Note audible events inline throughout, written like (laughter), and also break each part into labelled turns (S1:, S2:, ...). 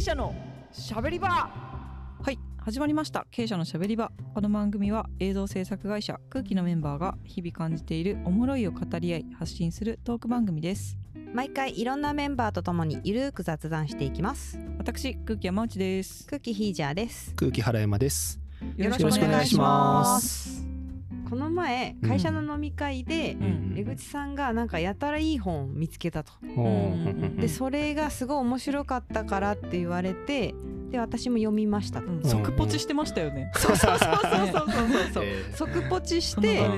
S1: 営者のしゃべり場。はい始まりました。経営者のしゃべり場。この番組は映像制作会社空気のメンバーが日々感じているおもろいを語り合い発信するトーク番組です。
S2: 毎回いろんなメンバーとともにゆるーく雑談していきます。
S1: 私空気山内です。
S2: 空気ヒージャーです。
S3: 空気原山です。
S1: よ
S2: ろしくお願いします。
S3: す。
S2: この前会社の飲み会で、
S1: ん。
S2: 江口さんがなんかやたらいい本を見つけたと、でそれがすごい面白かったからって言われてで私も読みました。と、
S1: うん。即ポチしてましたよね。(laughs)
S2: そうそうそうそうそう。そ (laughs) う即ポチして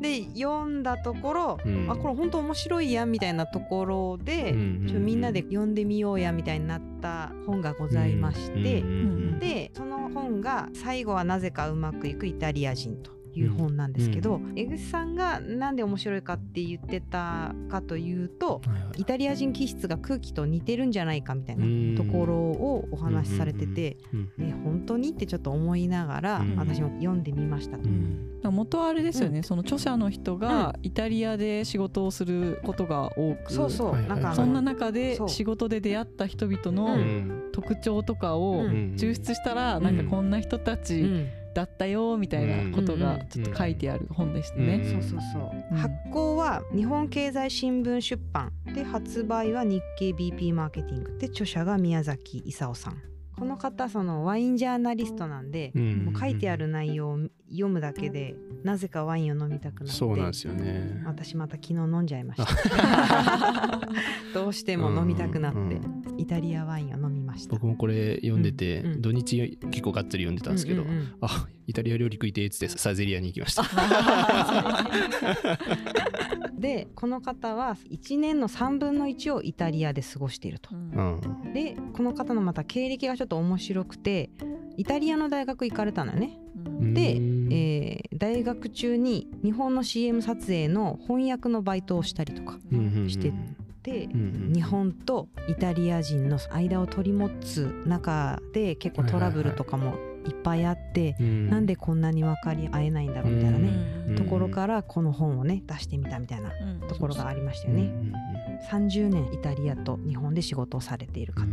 S1: で
S2: 読んだところ、
S3: うん。
S2: あこれ本当面白いやんみたいなところで、
S3: うん
S2: ちょみんなで読んでみようやみたいになった本がございまして、
S3: うんうん。
S2: でその本が「最後はなぜかうまくいくイタリア人」という本なんですけど、江口さんがなんで面白いかって言ってたかというと
S3: はいはい。
S2: イタリア人気質が空気と似てるんじゃないかみたいな
S3: うん
S2: ところをお話しされてて、
S3: うん
S2: ね、本当にってちょっと思いながら
S3: うん
S2: 私も読んでみましたと。
S3: う。ん。
S1: 元はあれですよね、その著者の人がイタリアで仕事をすることが多く、
S2: そうそう、
S3: はいはい
S2: なんか
S1: そんな中で仕事で出会った人々
S2: う
S1: の
S3: ん。
S1: 特徴とかを
S2: うん。
S1: 抽出したらなんかこんな人た
S2: う
S1: ち
S2: ん
S1: だったよみたいなことがちょっと書いてある本でしたね。
S3: うん。
S2: そうそうそう、
S1: うん。
S2: 発行は日本経済新聞出版で発売は日経 BP マーケティング。で著者が宮崎勲さん。この方そのワインジャーナリストなんで、
S3: うん。
S2: もう書いてある内容を読むだけでなぜかワインを飲みたくなって
S3: そうなんですよね。
S2: 私また昨日飲んじゃいました (laughs) どうしても飲みたくなって、
S3: うん
S2: イタリアワインを飲みました
S3: 僕もこれ読んでて、
S2: うんうん
S3: 土日結構がっつり読んでたんですけど、
S2: うんうんうん
S3: あイタリア料理食いてえっつってサゼリアに行きました。(laughs)
S2: でこの方は1年の3分の1をイタリアで過ごしていると。
S1: うん
S3: うん
S2: でこの方のまた経歴がちょっと面白くてイタリアの大学行かれたのよね。で
S3: うん。
S2: えー大学中に日本の CM 撮影の翻訳のバイトをしたりとかしてで
S3: うんうん
S2: 日本とイタリア人の間を取り持つ中で結構トラブルとかもいっぱいあって、
S3: うん。
S2: なんでこんなに分かり合えないんだろうみたいなね、
S3: うん
S2: ところからこの本をね出してみたみたいなところがありましたよね。30年イタリアと日本で仕事をされている方、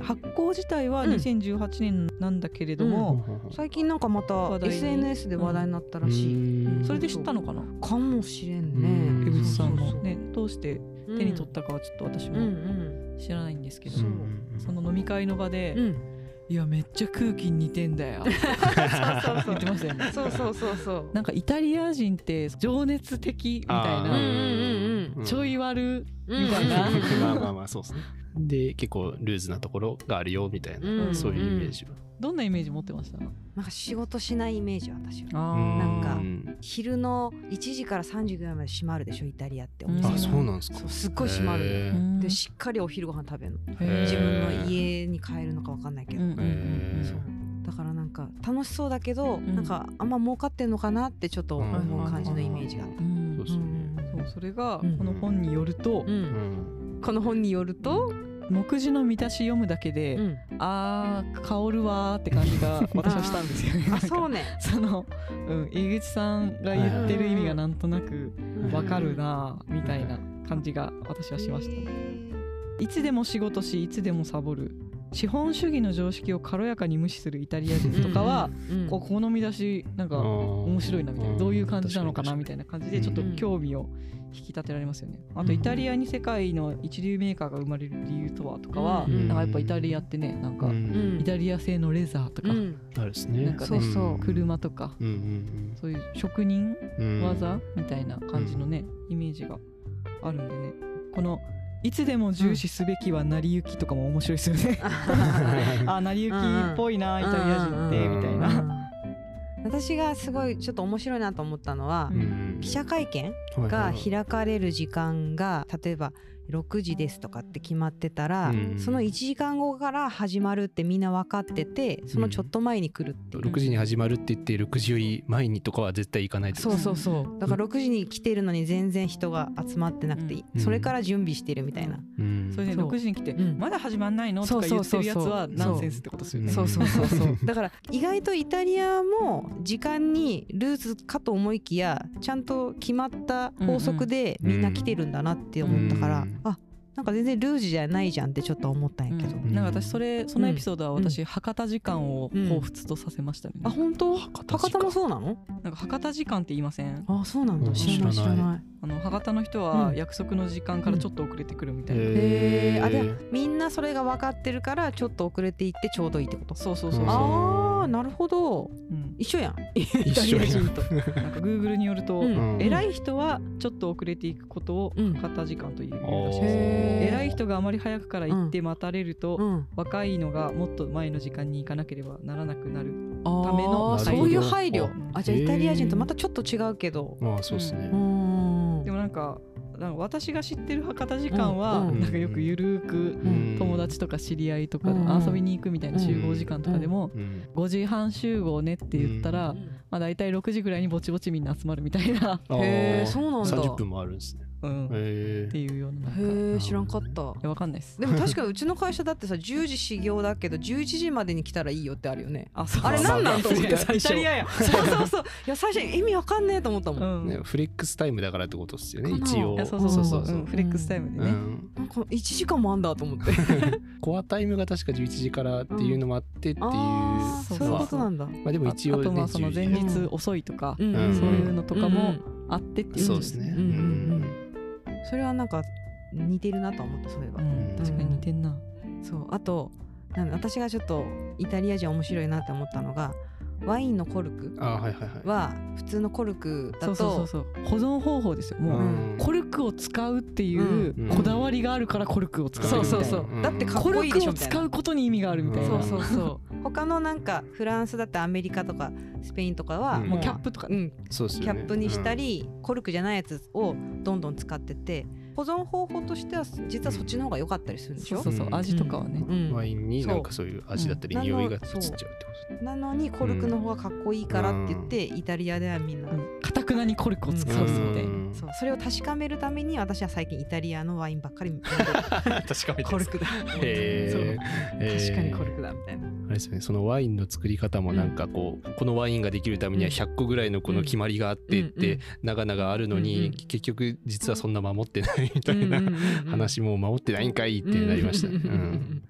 S1: 発行自体は
S2: うん。
S1: 2018年なんだけれども、
S2: 最近なんかまた SNS で話題になったらしい、
S1: それで知ったのかな？
S2: かもしれん
S3: うん。
S2: ね。
S1: 江口さんも。ねどうして手に取ったかはちょっと私
S2: うんう
S1: も
S2: ん。
S1: 知らないんですけど、
S2: そう
S1: その飲み会の場で
S2: うん、うん、「
S1: いやめっちゃ空気に似てんだよ」(laughs)
S2: そうそう
S1: 言ってましたよね。
S2: そうそうそうそう
S1: なんかイタリア人って情熱的みたい
S3: あ
S1: な
S2: うんうんうん
S3: うん
S1: ちょい悪
S2: うん。
S1: みたいな。
S3: まあまあまあそうですね。で結構ルーズなところがあるよみたいな、
S2: うん。
S3: そういうイメージは。
S1: どんなイメージ持ってました？
S2: なんか仕事しないイメージ私はなんか
S3: うん。
S2: 昼の1時から3時ぐらいまで閉まるでしょイタリアって。お
S1: うん。
S3: あそうなんですか？
S2: すっごい閉まるでしっかりお昼ご飯食べるの。自分の家に帰るのか分かんないけど、そう。だからなんか楽しそうだけど、
S1: ん。
S2: なんかあんま儲かってんのかなってちょっと思う感じのイメージがあった。
S1: うん
S3: そうですよね。
S1: そうそれが
S2: うん
S1: この本によると
S2: うん
S3: うん
S2: この本によると、
S1: 目次の見出し読むだけで、
S2: うん
S1: あー香るわーって感じが (laughs) 私はしたんですよね。
S2: あそうね。
S1: その、うん、井口さんが言ってる意味がなんとなくわかるなみたいな感じが私はしました。いつでも仕事しいつでもサボる資本主義の常識を軽やかに無視するイタリア人とかは、
S2: うんうん
S1: ここの見出しなんか面
S3: 面
S1: 白いなみたいな。どういう感じなのかなみたい
S3: な。
S1: な感じでちょっと興味を引き立てられますよね。あとイタリアに世界の一流メーカーが生まれる理由とはとかは、
S2: うん。
S1: なんかやっぱイタリアってねなんか
S3: うん。
S1: イタリア製のレザーとか、
S2: うん。
S3: あるですね。
S1: なんかね車とか
S3: うんうん
S1: そういう職人技みたいな感じのね、イメージがあるんでね。このいつでも重視すべきは成り行きとかも面白いですよね。(laughs) あ成り行きっぽいな、イタリア人って
S3: うん
S1: みたいな。
S2: うん私がすごいちょっと面白いなと思ったのは、
S3: うん
S2: 記者会見が開かれる時間が例えば6時ですとかって決まってたら、
S3: うん。
S2: その1時間後から始まるってみんな分かっててそのちょっと前に来るっていう、
S3: 6時に始まるって言って6時より前にとかは絶対行かないってこと
S2: そうそうそう。だから6時に来てるのに全然人が集まってなくて、
S3: うん。
S2: それから準備してるみたいな、
S3: うん。
S1: それで
S2: そう。
S1: 6時に来て、
S2: うん
S1: まだ始まんないの？とか言ってるやつはナンセンスってことですよね。
S2: そうそうそうそう。(laughs) だから意外とイタリアも時間にルーズかと思いきやちゃんと決まった法則でみんな来てるんだなって思ったから、
S3: うん。
S2: あなんか全然ルージじゃないじゃんってちょっと思ったんやけど、
S1: うん。なんか私それそのエピソードは私、博多時間を彷彿とさせましたね、
S2: あ本当？
S3: 博多
S2: 博多もそうなの？
S1: なんか博多時間って言いません？
S2: あそうなんだ。
S3: うん。
S2: 知らない。知
S3: らない
S1: あの博多の人は約束の時間からちょっと遅れてくるみたいな、
S2: へー。あで
S3: へ
S2: みんなそれが分かってるからちょっと遅れていってちょうどいいってこと。
S1: そうそうそうそう、
S2: あーなるほど。
S1: うん、
S2: 一緒やん。
S3: 一緒やん。
S2: イタリア人と。(laughs)
S1: なんか Google によると、
S2: うん。
S3: うん。
S1: 偉い人はちょっと遅れていくことを
S2: うん。
S1: 博多時間というらしい。
S3: お
S1: です、
S2: へー。
S1: 偉い人があまり早くから行って待たれると、
S2: うん。
S1: 若いのがもっと前の時間に行かなければならなくなる
S2: あ
S1: ための
S2: ー
S3: 配慮。
S2: そういう配慮。
S1: うん
S2: あじゃあイタリア人とまたちょっと違うけど。
S3: まあそうですね
S1: なんかなんか私が知ってる博多時間は、なんかよくゆるく
S3: うん。
S1: 友達とか知り合いとかで
S2: うん。
S1: 遊びに行くみたいな集合時間とかでも
S3: うん。
S1: 5時半集合ねって言ったら、まあ、大体6時ぐらいにぼちぼちみんな集まるみたいな、(laughs)
S2: へーそうなんだ。
S3: 30分もあるんですね。
S1: うん、っ
S3: へ
S1: ていうようななんかい
S2: へえ知らんかった。
S1: やわかんないです。
S2: でも確かにうちの会社だってさ10時始業だけど11時までに来たらいいよってあるよね。
S1: あそう。
S2: あれなんなん？と思って最初
S1: イタリアや、
S2: そうそうそう。いや最初意味わかんねえと思ったもん、
S1: うん。
S3: ねフレックスタイムだからってことですよね一応。
S1: そうそうそう。そう
S3: そう
S1: う。んフレックスタイムでね、
S3: うん。
S2: なんか1時間もあんだと思って。(laughs)
S3: コアタイムが確か11時からっていうのもあってっていう
S2: あーそういう
S1: そうそう
S2: ことなんだ。
S3: まあでも
S1: あ
S3: 一応ね
S1: あとまあその前
S3: 10時
S1: 日遅いとか、
S2: うん。
S3: うん。
S1: そういうのとかも
S2: うん
S1: あってっていう
S3: そう
S1: こと
S3: ですね。
S2: うんうんうん。それはなんか似てるなと思ったそういえば、
S1: うん確かに似てんな、
S2: そう。あとなん私がちょっとイタリア人面白いなって思ったのがワインのコルク
S3: はいはいはい。
S2: は普通のコルクだと
S1: そうそうそうそう。保存方法ですよ。もう、
S3: うん。
S1: コルクを使うっていう
S3: うん。
S1: こだわりがあるからコルクを使うみたいな、
S2: そうそうそう、
S3: うん。
S2: だってかっ
S1: コル
S2: こいいで
S1: クを使うことに意味があるみたいな、
S3: うん
S2: そうそう。そう他のなんかフランスだってアメリカとかスペインとかは
S3: うん。
S1: もうキャップとかね、
S2: うん、
S3: そね。
S2: キャップにしたり、コルクじゃないやつをどんどん使ってて保存方法としては実はそっちの方が良かったりするんでしょ？
S1: そうそう味とかはね、
S2: うん。
S3: うん。ワインになんかそういう味だったり匂いが移っちゃうってこと
S2: なのにコルクの方がかっこいいからって言って、イタリアではみんな、
S1: かたくなにコルクを使うみたいな、
S3: うん。
S2: そう。それを確かめるために私は最近イタリアのワインばっかり飲んでる。(laughs)
S3: 確かめて
S2: コルクだ。
S3: へ
S2: そう。
S3: ー。
S2: 確かにコルクだみたいな、
S3: あれですよね。そのワインの作り方もなんかこう、このワインができるためには100個ぐらいのこの決まりがあってって、
S2: うん
S3: 長々あるのに、
S2: うん。
S3: 結局実はそんな守ってないみたいな、話も守ってないんかいってなりました。ね。うん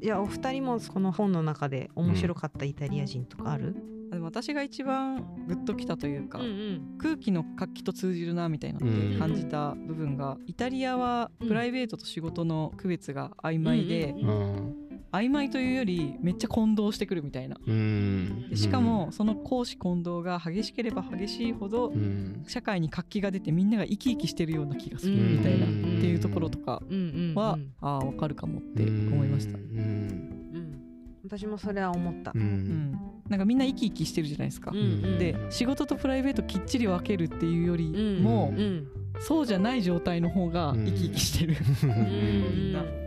S2: いやお二人もこの本の中で面白かったイタリア人とかある、
S1: でも私が一番グッときたというか、
S2: ん
S1: 空気の活気と通じるなみたいなって感じた部分が、イタリアはプライベートと仕事の区別が曖昧で、
S2: うん。
S3: うん
S1: 曖昧というよりめっちゃ混同してくるみたいな。
S3: うん。
S1: でしかもその公私混同が激しければ激しいほど
S3: うん。
S1: 社会に活気が出てみんなが生き生きしてるような気がするみたいなっ
S3: うん。
S1: ていうところとか
S2: うんうんうん
S1: は、ああ分かるかもって思いました。
S3: う。ん。
S2: うん。私もそれは思った。
S3: う、
S1: うん。ん、なんかみんな生き生きしてるじゃないですか。
S3: ん
S1: で仕事とプライベートきっちり分けるっていうよりも、
S3: うん
S2: うん
S1: そうじゃない状態の方が生き生きしてる、(laughs) みんな。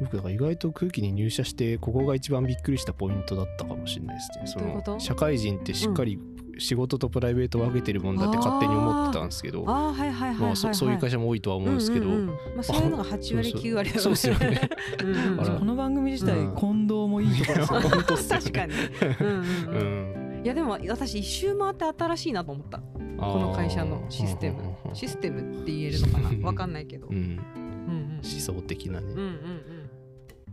S3: 僕だから意外と空気に入社してここが一番びっくりしたポイントだったかもしれないですね。その社会人ってしっかり仕事とプライベート分けてるもんだって勝手に思ってたんですけど、
S2: ああはいはいはいはい、はい、
S3: まあそそういう会社も多いとは思うんですけど、
S2: うんうんうん。まあ、そういうのが8割
S3: そうそう
S2: 9割だ
S3: そうですよね。(laughs)
S1: この番組自体、
S3: うん。
S1: 混同もいいところですよ。
S3: 本当っすよね。
S2: 確かに、いやでも私一周回って新しいなと思った。この会社のシステム。システムって言えるのかな？わかんないけど、
S3: 思想的なね。
S2: うんうんうん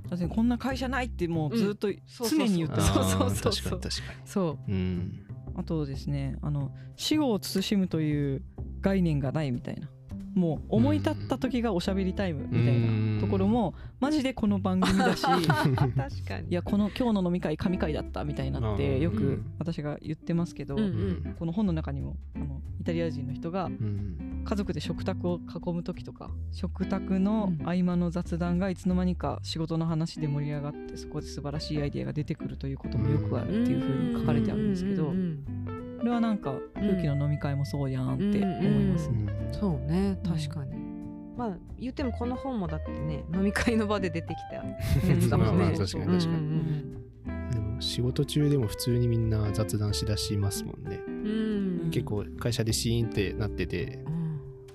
S1: だってこんな会社ないってもうずっと
S2: そうそうそう。
S1: 常に言って
S2: そうそうそう。
S3: あー確かに確か
S2: そう。
S3: に。うん。
S1: あとですねあの死後を慎むという概念がないみたいなもう思い立った時がおしゃべりタイムみたいなところもマジでこの番組だし (laughs)
S2: 確かに。
S1: いやこの今日の飲み会神会だったみたいなってよく
S3: うん。
S1: 私が言ってますけど、
S2: うん
S3: うん。
S1: この本の中にもあのイタリア人の人が
S3: うん。
S1: 家族で食卓を囲む時とか食卓の合間の雑談がいつの間にか仕事の話で盛り上がってそこで素晴らしいアイデアが出てくるということもよくあるっていうふうに書かれてあるんですけど
S2: うんうん
S1: これはなんか空気の飲み会もそうやんって思います。
S2: う
S1: ね。
S2: んそうね確かに、まあ言ってもこの本もだってね飲み会の場で出てきたやつだもんね。
S3: まあまあ確かに確かに。
S2: うん
S3: でも仕事中でも普通にみんな雑談しだしますもんね。
S2: うん。
S3: 結構会社でシーンってなってて
S2: うん
S3: わ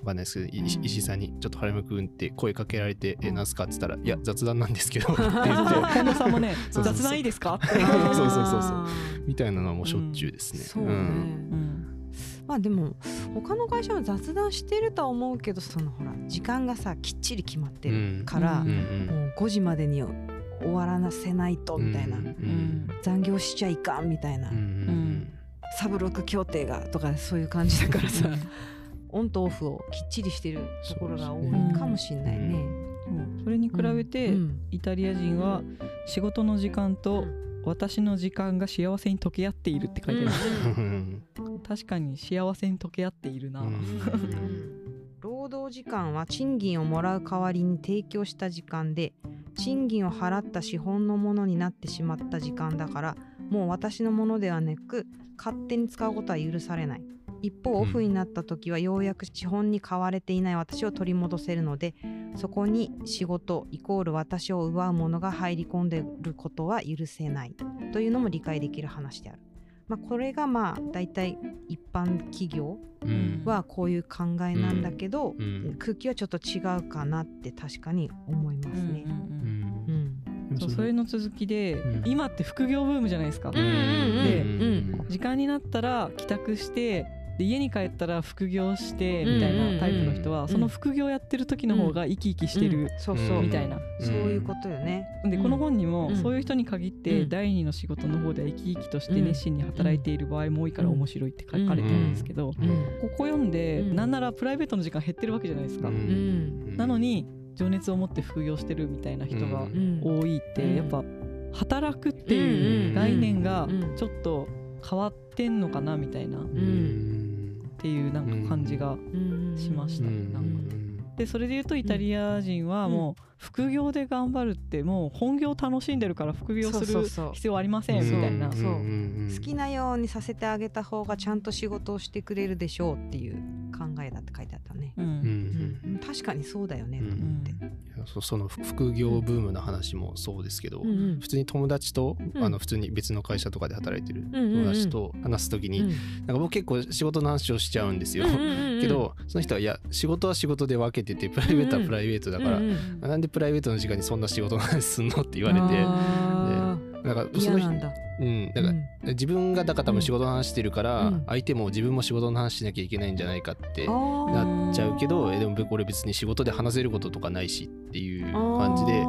S3: かんないですけどい石石井さんにちょっと原山くんって声かけられて「えなんすか?」って言ったら「いや雑談なんですけど」(laughs) って言って。
S1: 近藤さんもね (laughs) 雑談いいですか？(laughs) って。
S3: そうそうそうそう。みたいなのはもうしょっちゅうですね。
S2: そう
S1: うん。
S2: まあでも他の会社も雑談してるとは思うけどそのほら時間がさきっちり決まってるから、もう5時までに終わらせないとみたいな、残業しちゃいかんみたいな、サブロック協定がとかそういう感じだからさオンとオフをきっちりしてるところが多いかもしれないね。
S1: それに比べて、
S2: うん。
S1: イタリア人は仕事の時間と私の時間が幸せに溶け合っているって書いてある、
S3: うん。
S1: 確かに幸せに溶け合っているな、
S3: うん。
S2: 労働時間は賃金をもらう代わりに提供した時間で賃金を払った資本のものになってしまった時間だからもう私のものではなく勝手に使うことは許されない一方
S3: うん
S2: オフになった時はようやく資本に買われていない私を取り戻せるのでそこに仕事イコール私を奪うものが入り込んでいることは許せない。というのも理解できる話である。まあ、これがまあ大体一般企業
S3: うん。
S2: はこういう考えなんだけど、
S3: うん。
S2: 空気はちょっと違うかなって確かに思いますね。
S1: そうそれの続きで、
S3: うん。
S1: 今って副業ブームじゃないですか、
S2: うんうんうん。
S1: で時間になったら帰宅してで家に帰ったら副業してみたいなタイプの人は、
S2: ん。
S1: その副業やってる時の方が生き生きしてる、みたいな、
S2: そういうことよね。
S1: でこの本にも、
S2: うん。
S1: そういう人に限って、
S2: うん。
S1: 第二の仕事の方では生き生きとして
S2: うん。
S1: 熱心に働いている場合も多いから面白いって書かれてるんですけど、
S3: うん。
S1: ここ読んで、
S2: うん。
S1: なんならプライベートの時間減ってるわけじゃないですか、
S2: ん。
S1: なのに情熱を持って副業してるみたいな人が
S2: うん。
S1: 多いって、
S2: うん。
S1: やっぱ働くっていう概念が
S2: うん。
S1: ちょっと変わってんのかなみたいな。っ
S3: うん
S1: ていうなんか感じが
S2: うん。
S1: しました。なんか。でそれで言うとイタリア人はもう副業で頑張るってもう本業楽しんでるから副業する必要ありませんみたいな。
S2: 好きなようにさせてあげた方がちゃんと仕事をしてくれるでしょうっていう考えだって書いてあったね。
S1: うん。
S3: うん
S2: うん。確かにそうだよね。と思って。
S3: そその副業ブームの話もそうですけど、
S2: うんうん。
S3: 普通に友達と、
S2: うん。
S3: あの普通に別の会社とかで働いてる
S2: うんうんうん。
S3: 友達と話す時に、
S2: うん。
S3: なんか僕結構仕事の話をしちゃうんですよ、
S2: うんうんうん
S3: けどその人はいや仕事は仕事で分けててプライベートはプライベートだから、
S2: うんうん
S3: あなんでプライベートの時間にそんな仕事の話すんのって言われて
S2: あ
S3: なんか
S2: ー
S3: その
S2: なんだ。
S3: うん、だから、自分がだから多分仕事の話してるから、
S2: うん。
S3: 相手も自分も仕事の話しなきゃいけないんじゃないかってなっちゃうけどえでも僕俺別に仕事で話せることとかないしっていう感じで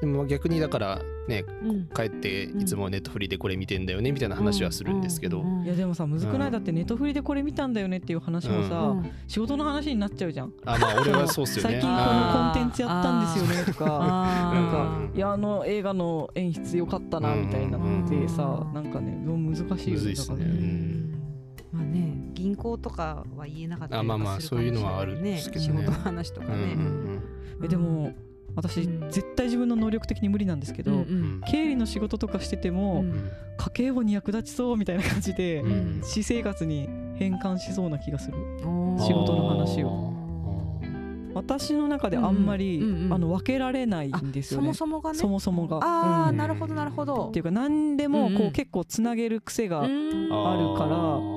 S3: でも逆にだからね
S2: うん。
S3: 帰っていつもネットフリでこれ見てんだよねみたいな話はするんですけど、
S2: うんうんうん。
S1: いやでもさむずくない、
S3: うん
S1: だってネットフリでこれ見たんだよねっていう話もさ、
S2: うん。
S1: 仕事の話になっちゃうじゃん。
S3: あまあ俺はそうっすよね。
S1: 最近このコンテンツやったんですよねとかなん。
S3: うん
S1: かいやあの映画の演出良かったなみたいなってさ
S2: うん
S1: なんかねもう難しいよ
S3: むずいっすね。
S1: だから
S2: うんまあね銀行とかは言えなかったりと
S3: あまあまあ
S2: かするかもしれない
S3: そういうのはあるんですけどね。
S2: 仕事の話とか
S3: うん
S2: ね。
S1: えでも私
S2: うん。
S1: 絶対自分の能力的に無理なんですけど、
S2: うん
S3: うん。
S1: 経理の仕事とかしてても、
S2: うん。
S1: 家計簿に役立ちそうみたいな感じで、
S3: うん。
S1: 私生活に変換しそうな気がする。仕事の話
S3: を。
S1: 私の中であんまり、
S2: うんうんうん。
S1: あの分けられないんですよね。
S2: そもそもがね。
S1: そもそもが。
S2: ああ、
S1: うん。
S2: なるほどなるほど。
S1: っていうか何でもこう、
S2: うんうん。
S1: 結構つなげる癖が、
S2: うん。
S1: あるから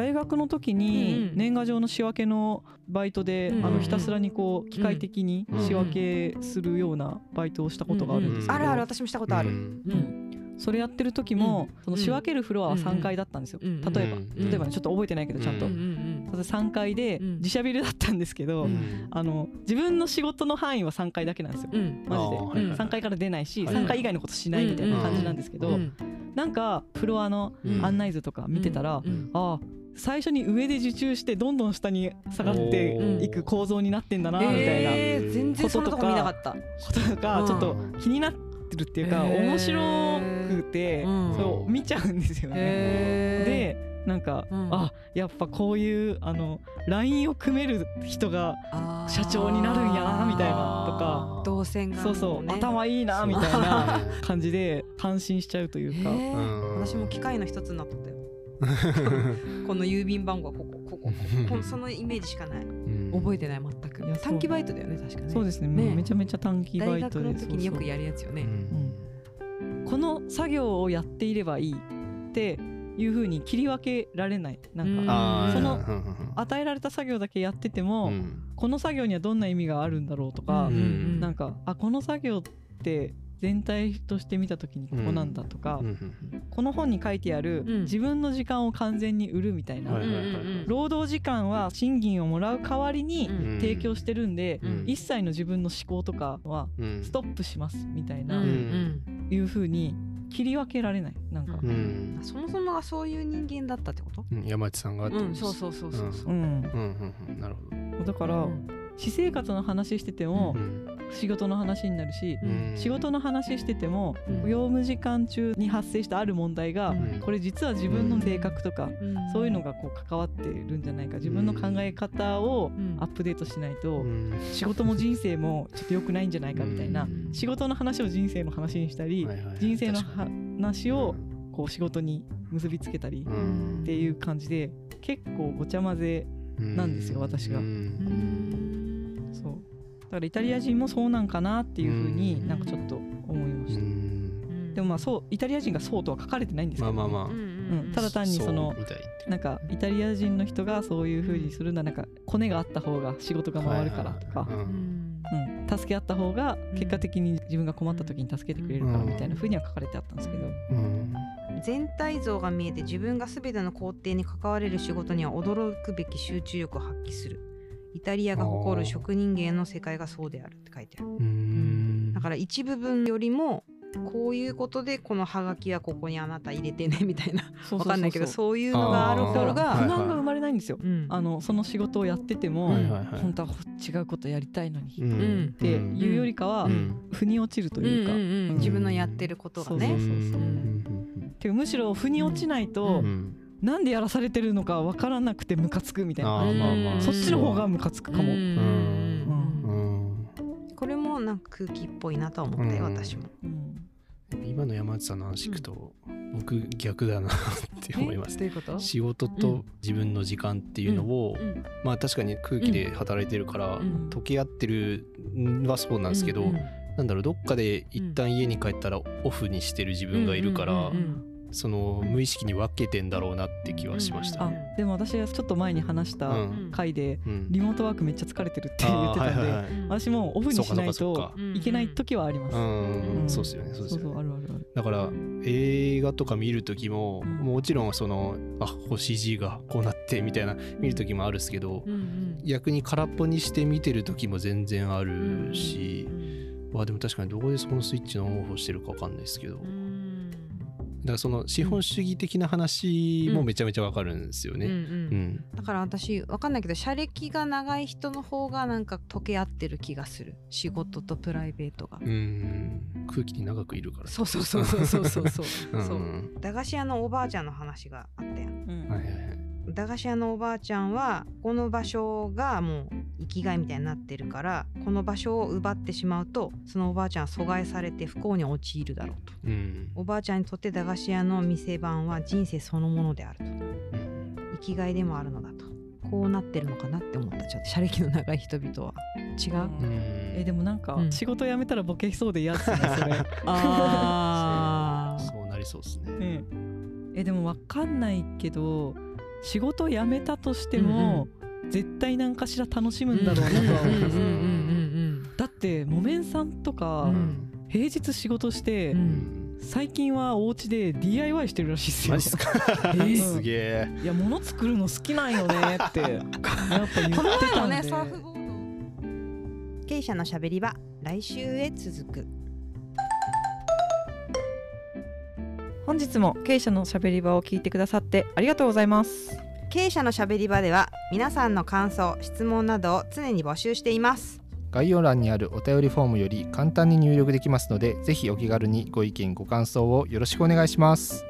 S1: 大学の時に年賀状の仕分けのバイトで、
S2: うん。
S1: あのひたすらにこう機械的に仕分けするようなバイトをしたことがあるんですけど、
S2: あるある私もしたことある。
S3: うん。
S2: うん。
S1: それやってる時も、その仕分けるフロアは3階だったんですよ、
S2: うん。
S1: 例えば、
S3: うん。
S1: 例えばねちょっと覚えてないけどちゃんと、
S3: う
S2: うんうん
S1: 例えば3階で
S2: うん。
S1: 自社ビルだったんですけど、
S3: うん。
S1: あの自分の仕事の範囲は3階だけなんですよ、
S2: うん。
S1: マジで、
S3: あーはい
S2: はい。
S1: 3階から出ないし、
S3: はい
S1: 3階以外のことしないみたいな感じなんですけど、
S2: うん
S1: なんかフロアの
S3: うん。
S1: 案内図とか見てたら、
S2: うん
S1: ああ最初に上で受注してどんどん下に下がっていく構造になってんだなみたいな
S2: えー全然こ見なかった。
S1: こととか
S2: うん
S1: ちょっと気になってるっていうか面白くて
S2: うん。
S1: そう見ちゃうんですよね。
S2: へ
S1: でなんか、
S2: うん。
S1: あやっぱこういうあの LINE を組める人が社長になるんやなみたいなとか。
S2: 動線が
S1: そうそう、
S2: ね
S1: 頭いいなみたいな感じで感心しちゃうというか。
S2: 私も機械の一つになったよ。(laughs) この郵便番号はこここここここ (laughs) そのイメージしかない。覚えてない全く。短期バイトだよね確かね。
S1: そうですね。
S2: ね。
S1: めちゃめちゃ短期バ
S2: 大
S1: イトで
S2: 学の時によくやるやつよね。
S1: そうこの作業をやっていればいいっていう風に切り分けられない。なんか、その与えられた作業だけやってても、
S3: うん。
S1: この作業にはどんな意味があるんだろうとか、
S2: うん。うん。
S1: なんかあこの作業って全体として見た時にここなんだとか、この本に書いてある、
S2: うん。
S1: 自分の時間を完全に売るみたいな、労働時間は賃金をもらう代わりに
S2: うん。
S1: 提供してるんで、
S3: うん。
S1: 一切の自分の思考とかは
S3: うん。
S1: ストップしますみたい
S2: うん
S1: な、
S2: うん。
S1: いう風に切り分けられないなんか、
S2: う
S3: うん。
S2: そもそもがそういう人間だったってこと？
S3: うん。山内さんが
S2: うんそうそうそうそうそう。
S1: うん。
S3: うんうんうん。なるほど。
S1: だから、
S2: うん。
S1: 私生活の話してても
S3: うん
S1: 仕事の話になるし、
S3: うん。
S1: 仕事の話してても
S2: うん。
S1: 業務時間中に発生したある問題が、
S2: うん。
S1: これ実は自分の性格とか、
S2: うん。
S1: そういうのがこう関わってるんじゃないか。自分の考え方を
S2: うん。
S1: アップデートしないと、
S3: うん。
S1: 仕事も人生もちょっと良くないんじゃないかみたいな、
S2: うん。
S1: 仕事の話を人生の話にしたり、
S3: はいはいはい。
S1: 人生の話をこう仕事に結びつけたり
S3: うん。
S1: っていう感じで結構ごちゃ混ぜなんですよ私がそう。だからイタリア人もそうなんかなっていうふうに
S2: うん。
S1: なんかちょっと思いました、
S3: うん。
S1: でもまあそうイタリア人がそうとは書かれてないんですけど、
S3: まあまあまあ
S2: うん。
S1: うん、ただ単にそのなんかイタリア人の人がそういうふうにするのはなんかコネがあった方が仕事が回るからとか
S3: はいはいはい。
S2: うん。
S1: うん、助け合った方が結果的に自分が困った時に助けてくれるから
S3: うん。
S1: みたいな風には書かれてあったんですけど、
S3: うん。
S2: 全体像が見えて自分が全ての工程に関われる仕事には驚くべき集中力を発揮するイタリアが誇る職人芸の世界がそうであるって書いてある。
S3: うん。
S2: だから一部分よりもこういうことでこのハガキはここにあなた入れてねみたいな。わかんないけど
S1: そう
S2: いうのがある方
S1: だから
S2: が
S3: はい
S1: 不満が生まれないんですよ、
S2: うん。
S1: あのその仕事をやってても、本当は違うことやりたいのに、
S3: うん
S2: うん
S1: っていうよりかは、
S3: うん。
S1: 腑に落ちるというか、
S2: うんうんうん
S1: うん。
S2: 自分のやってることがね。
S1: むしろ腑に落ちないと、
S3: うん
S1: なんでやらされてるのかわからなくてムカつくみたいな。
S3: まあまあ。
S1: そっちの方がムカつくかも、
S2: うん。
S3: うん。うん。
S2: これもなんか空気っぽいなとは思ったよ
S3: うん。
S2: 私も。
S1: うん。
S3: 今の山内さんの話聞くと、僕逆だなって思います。
S2: どういうこと？
S3: 仕事と自分の時間っていうのを、
S2: うん。
S3: まあ確かに空気で働いてるから、
S2: うん。
S3: 溶け合ってるんはそうなんですけど、
S2: うん
S3: なんだろうどっかで一旦家に帰ったらオフにしてる自分がいるから、
S2: うんうんうん
S3: その無意識に分けてんだろうなって気はしました
S1: あ
S3: ね。
S1: でも私はちょっと前に話した
S3: うん。
S1: 回で、
S3: うん。
S1: リモートワークめっちゃ疲れてるって言ってたんで、
S3: はいはいはい。
S2: うん
S1: 私もオフにしないといけない時はあります、
S3: そうですよね。そうですよね。
S1: そうそうあるあるある。
S3: だから映画とか見る時も、
S1: うん。
S3: もちろんそのあ星 G がこうなってみたいな見る時もあるんですけど、
S2: うんうん。
S3: 逆に空っぽにして見てる時も全然あるし。
S2: う、ん
S3: まあでも確かにどこでそのスイッチのオンオフをしてるか分かんないですけど、だ
S2: うん
S3: からその資本主義的な話もめちゃめちゃ分かるんですよね。
S2: うんうん。
S3: うん。
S2: だから私わかんないけど社歴が長い人の方がなんか溶け合ってる気がする。仕事とプライベートが、
S3: うん。空気に長くいるから。
S2: そうそうそうそうそうそうそう
S3: う。(laughs) ん。
S2: そう。駄菓子屋のおばあちゃんの話があったやん。
S3: はいはいはい。
S2: 駄菓子屋のおばあちゃんはこの場所がもう生きがいみたいになってるからこの場所を奪ってしまうとそのおばあちゃんは阻害されて不幸に陥るだろうと。
S3: うん。
S2: おばあちゃんにとって駄菓子屋の店番は人生そのものであると。
S3: うん。
S2: 生きがいでもあるのだと。こうなってるのかなって思ったちょっと社歴の長い人々は。違う、
S1: うえでもなんか
S2: うん。
S1: 仕事辞めたらボケそうで嫌ですねそれ。(laughs)
S2: あー。
S3: そう。なりそうですね。
S1: ね。えでもわかんないけど仕事辞めたとしても、絶対何かしら楽しむんだろうなとは思います、
S2: うんうんうん
S1: だって木綿さんとか、
S2: うん。
S1: 平日仕事して、
S2: うん。
S3: うん
S1: 最近はお家で DIY してるらしいですよ。
S3: マジっすか？
S1: ー。
S3: すげえ。
S1: いや物作るの好きなんよねって (laughs) やっぱ言って
S2: この前
S1: たんで、
S2: もねサーフボード。経営者のしゃべり場来週へ続く
S1: 本日も経営者のしゃべり場を聞いてくださってありがとうございます
S2: 経営者のしゃべり場では皆さんの感想質問などを常に募集しています
S3: 概要欄にあるお便りフォームより簡単に入力できますのでぜひお気軽にご意見ご感想をよろしくお願いします。